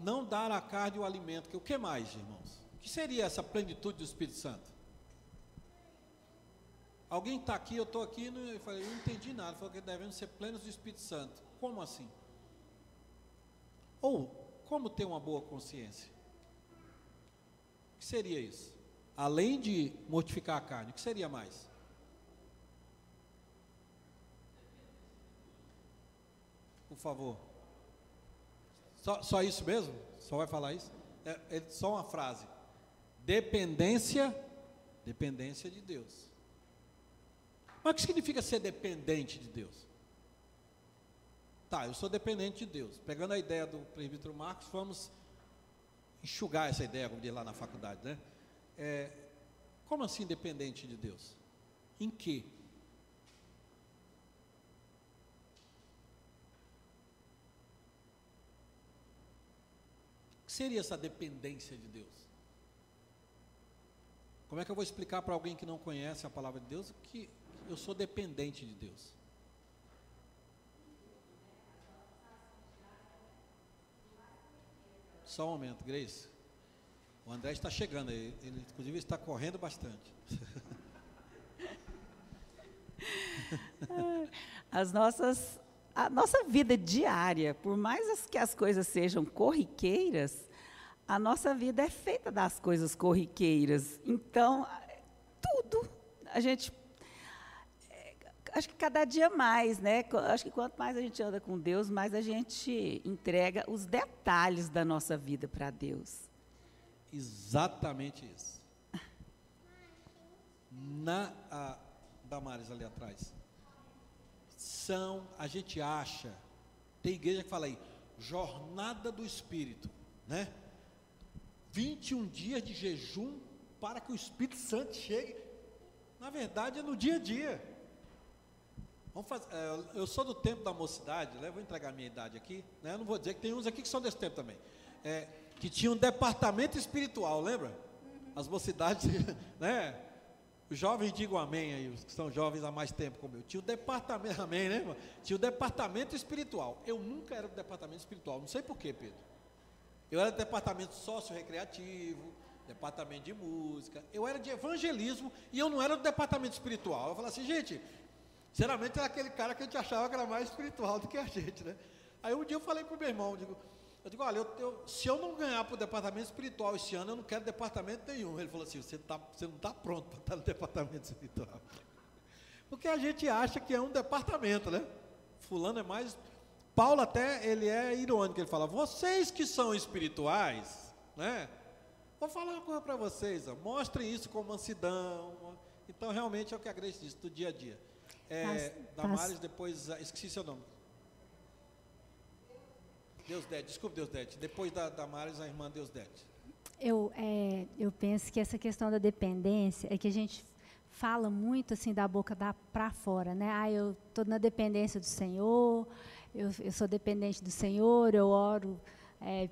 Não dar à carne o alimento. O que mais, irmãos? O que seria essa plenitude do Espírito Santo? Alguém está aqui, eu estou aqui, eu falei, eu não entendi nada. Falou que devemos ser plenos do Espírito Santo. Como assim? Ou, como ter uma boa consciência? O que seria isso? Além de mortificar a carne, o que seria mais? Por favor. Só, só isso mesmo? Só vai falar isso? É, é só uma frase. Dependência, dependência de Deus. Mas o que significa ser dependente de Deus? Tá, eu sou dependente de Deus. Pegando a ideia do presbítero Marcos, vamos enxugar essa ideia, como diz lá na faculdade, né? É, como assim dependente de Deus? Em que? Seria essa dependência de Deus? Como é que eu vou explicar para alguém que não conhece a palavra de Deus que eu sou dependente de Deus. Só um momento, Grace. O André está chegando aí. Ele, inclusive, está correndo bastante. <laughs> As nossas, a nossa vida diária, por mais que as coisas sejam corriqueiras, a nossa vida é feita das coisas corriqueiras. Então, tudo a gente acho que cada dia mais, né? Acho que quanto mais a gente anda com Deus, mais a gente entrega os detalhes da nossa vida para Deus. Exatamente isso. Na a, Damares ali atrás. São, a gente acha, tem igreja que fala aí, jornada do Espírito, né? 21 dias de jejum para que o Espírito Santo chegue. Na verdade, é no dia a dia. Vamos fazer, é, eu sou do tempo da mocidade, né? vou entregar a minha idade aqui, né? não vou dizer que tem uns aqui que são desse tempo também, é, que tinha um departamento espiritual, lembra? As mocidades, <laughs> né? Os jovens digam amém aí, os que são jovens há mais tempo como eu. Tinha o departamento, <laughs> amém, né, irmão? Tinha o departamento espiritual. Eu nunca era do departamento espiritual, não sei porquê, Pedro. Eu era do departamento sócio-recreativo, departamento de música, eu era de evangelismo e eu não era do departamento espiritual. Eu falava assim, gente, Geralmente era aquele cara que a gente achava que era mais espiritual do que a gente, né? Aí um dia eu falei para o meu irmão, eu digo, eu digo olha, eu, eu, se eu não ganhar para o departamento espiritual esse ano, eu não quero departamento nenhum. Ele falou assim, você, tá, você não está pronto para estar no departamento espiritual. Porque a gente acha que é um departamento, né? Fulano é mais. Paulo até ele é irônico, ele fala, vocês que são espirituais, né? Vou falar uma coisa para vocês, ó, mostrem isso com mansidão. Então realmente é o que a Grace disse, do dia a dia. É, Damares, depois, ah, esqueci seu nome. Deus Dete, desculpe Deus Dete. Depois da Damares, a irmã Deus Dete. Eu, é, eu penso que essa questão da dependência é que a gente fala muito assim da boca para fora, né? Ah, eu estou na dependência do Senhor, eu, eu, sou dependente do Senhor, eu oro é,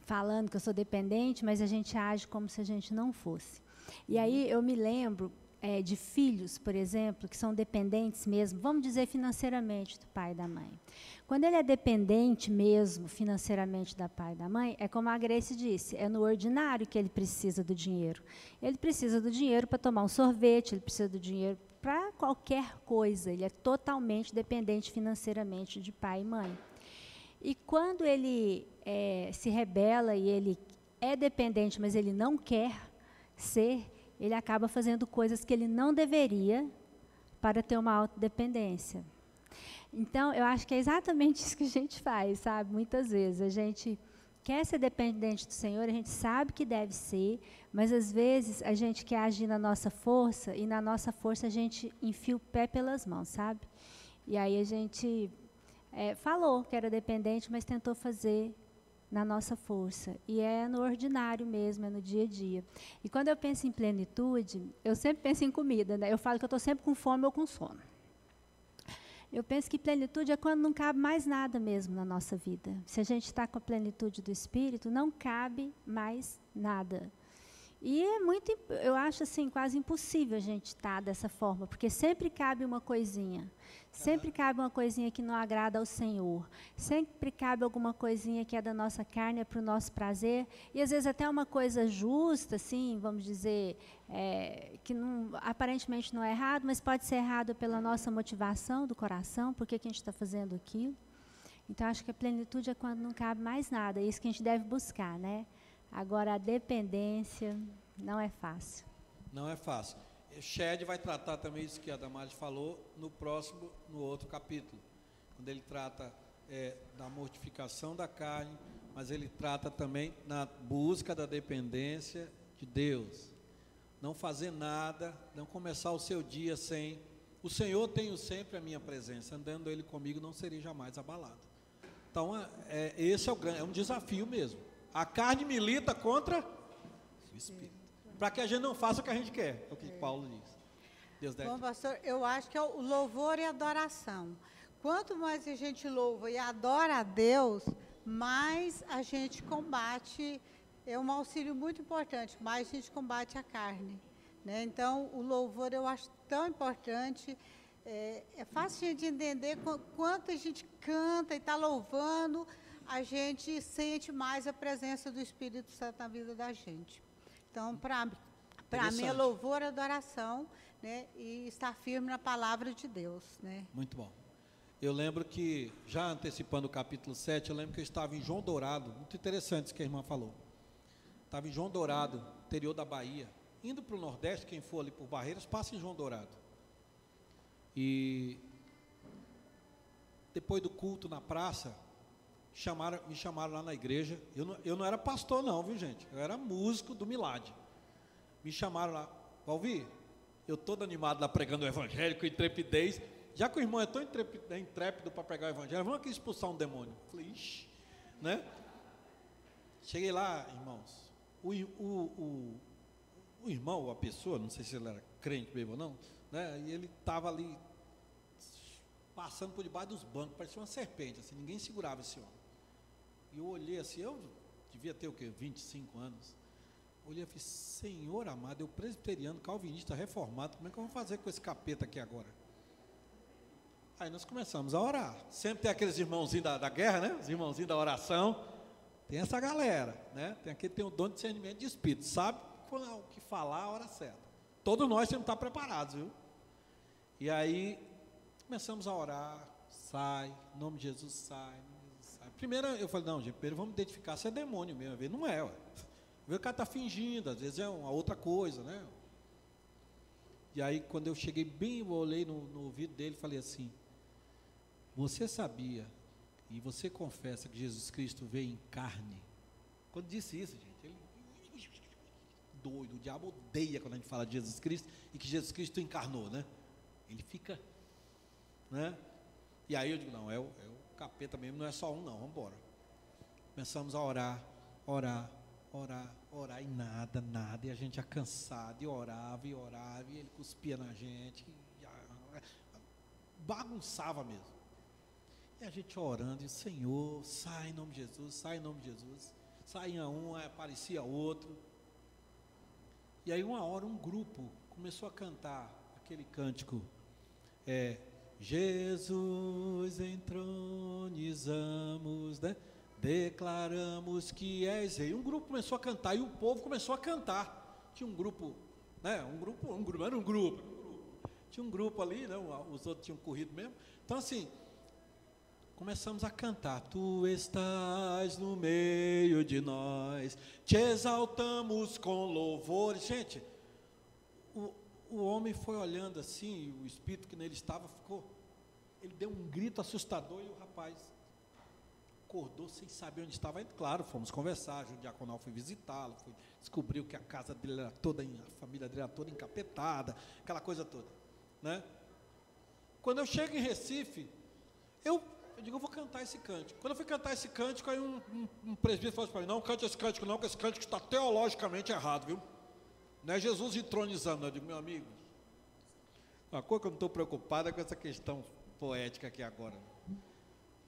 falando que eu sou dependente, mas a gente age como se a gente não fosse. E aí eu me lembro é, de filhos, por exemplo, que são dependentes mesmo, vamos dizer financeiramente do pai e da mãe. Quando ele é dependente mesmo financeiramente da pai e da mãe, é como a Grace disse, é no ordinário que ele precisa do dinheiro. Ele precisa do dinheiro para tomar um sorvete, ele precisa do dinheiro para qualquer coisa, ele é totalmente dependente financeiramente de pai e mãe. E quando ele é, se rebela e ele é dependente, mas ele não quer ser, ele acaba fazendo coisas que ele não deveria para ter uma autodependência. Então, eu acho que é exatamente <laughs> isso que a gente faz, sabe? Muitas vezes a gente quer ser dependente do Senhor, a gente sabe que deve ser, mas às vezes a gente quer agir na nossa força e na nossa força a gente enfia o pé pelas mãos, sabe? E aí a gente é, falou que era dependente, mas tentou fazer na nossa força. E é no ordinário mesmo, é no dia a dia. E quando eu penso em plenitude, eu sempre penso em comida. Né? Eu falo que eu estou sempre com fome ou com sono. Eu penso que plenitude é quando não cabe mais nada mesmo na nossa vida. Se a gente está com a plenitude do Espírito, não cabe mais nada. E é muito, eu acho assim, quase impossível a gente estar tá dessa forma, porque sempre cabe uma coisinha. Sempre cabe uma coisinha que não agrada ao Senhor. Sempre cabe alguma coisinha que é da nossa carne, é para o nosso prazer. E às vezes até uma coisa justa, assim, vamos dizer, é, que não, aparentemente não é errado, mas pode ser errado pela nossa motivação do coração, por que a gente está fazendo aquilo. Então acho que a plenitude é quando não cabe mais nada. É isso que a gente deve buscar, né? Agora, a dependência não é fácil. Não é fácil. Shed vai tratar também isso que a Damares falou no próximo, no outro capítulo, quando ele trata é, da mortificação da carne, mas ele trata também na busca da dependência de Deus. Não fazer nada, não começar o seu dia sem. O Senhor tenho sempre a minha presença, andando Ele comigo, não serei jamais abalado. Então, é, é esse é, o, é um desafio mesmo. A carne milita contra o espírito. Para que a gente não faça o que a gente quer, é o que é. Paulo diz. Deus deve. Bom, pastor, eu acho que é o louvor e adoração. Quanto mais a gente louva e adora a Deus, mais a gente combate, é um auxílio muito importante, mais a gente combate a carne. Né? Então, o louvor eu acho tão importante. É, é fácil de entender quanto a gente canta e está louvando, a gente sente mais a presença do Espírito Santo na vida da gente. Então, para mim é louvor, adoração, né? E estar firme na palavra de Deus, né? Muito bom. Eu lembro que, já antecipando o capítulo 7, eu lembro que eu estava em João Dourado, muito interessante isso que a irmã falou. Estava em João Dourado, interior da Bahia. Indo para o Nordeste, quem for ali por Barreiras, passa em João Dourado. E depois do culto na praça, chamaram, me chamaram lá na igreja. Eu não, eu não era pastor, não, viu gente? Eu era músico do Milad. Me chamaram lá, Valvi, eu todo animado lá pregando o evangelho com intrepidez. Já que o irmão é tão intrépido para pregar o evangelho, vamos aqui expulsar um demônio. falei, ixi, né? Cheguei lá, irmãos. O, o, o, o irmão, a pessoa, não sei se ele era crente mesmo ou não, né? E ele estava ali passando por debaixo dos bancos, parecia uma serpente, assim, ninguém segurava esse homem. E eu olhei assim, eu devia ter o quê? 25 anos. Olhei e falei, Senhor amado, eu presbiteriano, calvinista, reformado, como é que eu vou fazer com esse capeta aqui agora? Aí nós começamos a orar. Sempre tem aqueles irmãozinhos da, da guerra, né? Os irmãozinhos da oração. Tem essa galera, né? Tem aquele que tem o dom de discernimento de espírito, sabe o que falar a hora certa. Todos nós temos que estar preparados, viu? E aí Começamos a orar, sai, em nome de Jesus sai. Primeiro eu falei, não, gente, primeiro vamos identificar se é demônio mesmo. Ver, não é, ué. O cara está fingindo, às vezes é uma outra coisa, né? E aí, quando eu cheguei bem, eu olhei no, no ouvido dele e falei assim: Você sabia e você confessa que Jesus Cristo veio em carne? Quando disse isso, gente, ele. <laughs> Doido, o diabo odeia quando a gente fala de Jesus Cristo e que Jesus Cristo encarnou, né? Ele fica, né? E aí eu digo: Não, é o, é o capeta mesmo, não é só um, não, vamos embora. Começamos a orar, orar, orar, orar e nada, nada. E a gente já cansado, e orava, e orava, e ele cuspia na gente, bagunçava mesmo. E a gente orando, e Senhor, sai em nome de Jesus, sai em nome de Jesus. Saía um, aparecia outro. E aí uma hora um grupo começou a cantar aquele cântico, é, Jesus entronizamos, né? declaramos que és rei. Um grupo começou a cantar e o povo começou a cantar. Tinha um grupo, né? Um grupo, um grupo, era um grupo. Tinha um grupo ali, né? Os outros tinham corrido mesmo. Então assim, começamos a cantar. Tu estás no meio de nós, te exaltamos com louvores. Gente, o, o homem foi olhando assim, o espírito que nele estava ficou. Ele deu um grito assustador e o rapaz acordou sem saber onde estava. Aí, claro, fomos conversar, o diaconal foi visitá-lo, descobriu que a casa dele era toda, a família dele era toda encapetada, aquela coisa toda, né? Quando eu chego em Recife, eu, eu digo, eu vou cantar esse cântico. Quando eu fui cantar esse cântico, aí um, um, um presbítero falou para mim, não cante esse cântico não, porque esse cântico está teologicamente errado, viu? Não é Jesus entronizando, eu digo, meu amigo, uma coisa que eu não estou preocupado é com essa questão poética aqui agora.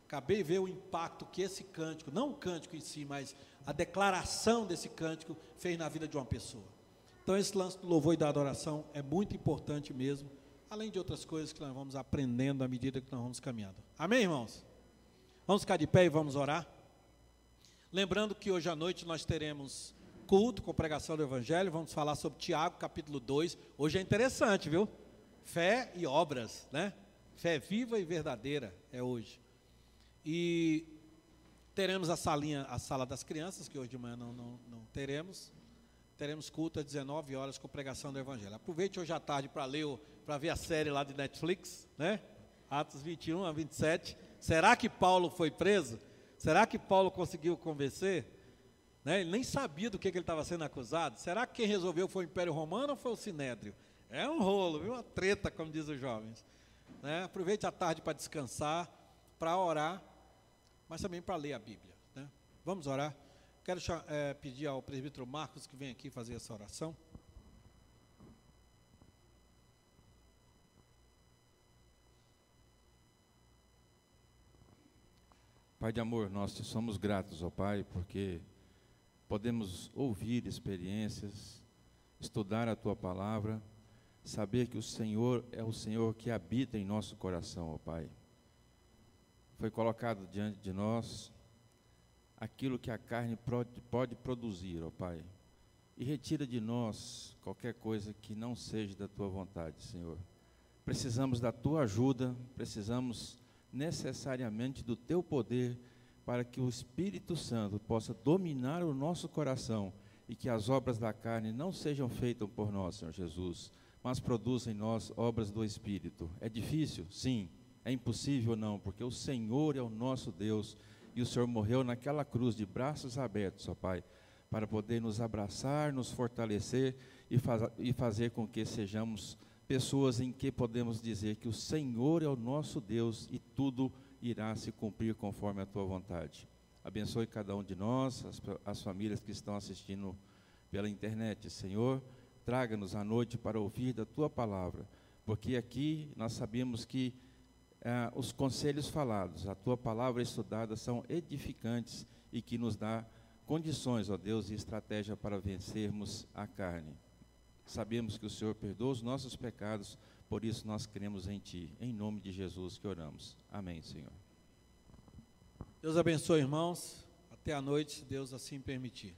Acabei de ver o impacto que esse cântico, não o cântico em si, mas a declaração desse cântico fez na vida de uma pessoa. Então, esse lance do louvor e da adoração é muito importante mesmo, além de outras coisas que nós vamos aprendendo à medida que nós vamos caminhando. Amém, irmãos? Vamos ficar de pé e vamos orar? Lembrando que hoje à noite nós teremos culto com pregação do Evangelho, vamos falar sobre Tiago, capítulo 2. Hoje é interessante, viu? Fé e obras, né? Fé viva e verdadeira é hoje. E teremos a salinha, a sala das crianças, que hoje de manhã não, não, não teremos. Teremos culto às 19 horas com pregação do Evangelho. Aproveite hoje à tarde para ler, para ver a série lá de Netflix, né? Atos 21 a 27. Será que Paulo foi preso? Será que Paulo conseguiu convencer? Né? Ele nem sabia do que, que ele estava sendo acusado. Será que quem resolveu foi o Império Romano ou foi o Sinédrio? É um rolo, viu? uma treta, como dizem os jovens. Né? Aproveite a tarde para descansar, para orar mas também para ler a Bíblia. Né? Vamos orar. Quero é, pedir ao presbítero Marcos que venha aqui fazer essa oração. Pai de amor, nós te somos gratos, ó Pai, porque podemos ouvir experiências, estudar a tua palavra, saber que o Senhor é o Senhor que habita em nosso coração, ó Pai foi colocado diante de nós aquilo que a carne pode, produzir, ó Pai. E retira de nós qualquer coisa que não seja da tua vontade, Senhor. Precisamos da tua ajuda, precisamos necessariamente do teu poder para que o Espírito Santo possa dominar o nosso coração e que as obras da carne não sejam feitas por nós, Senhor Jesus, mas produzam em nós obras do Espírito. É difícil? Sim. É impossível não, porque o Senhor é o nosso Deus e o Senhor morreu naquela cruz de braços abertos, ó Pai, para poder nos abraçar, nos fortalecer e, faz, e fazer com que sejamos pessoas em que podemos dizer que o Senhor é o nosso Deus e tudo irá se cumprir conforme a tua vontade. Abençoe cada um de nós, as, as famílias que estão assistindo pela internet. Senhor, traga-nos à noite para ouvir da tua palavra, porque aqui nós sabemos que ah, os conselhos falados, a tua palavra estudada são edificantes e que nos dá condições, ó Deus, e estratégia para vencermos a carne. Sabemos que o Senhor perdoa os nossos pecados, por isso nós cremos em Ti. Em nome de Jesus que oramos. Amém, Senhor. Deus abençoe, irmãos. Até a noite, se Deus assim permitir.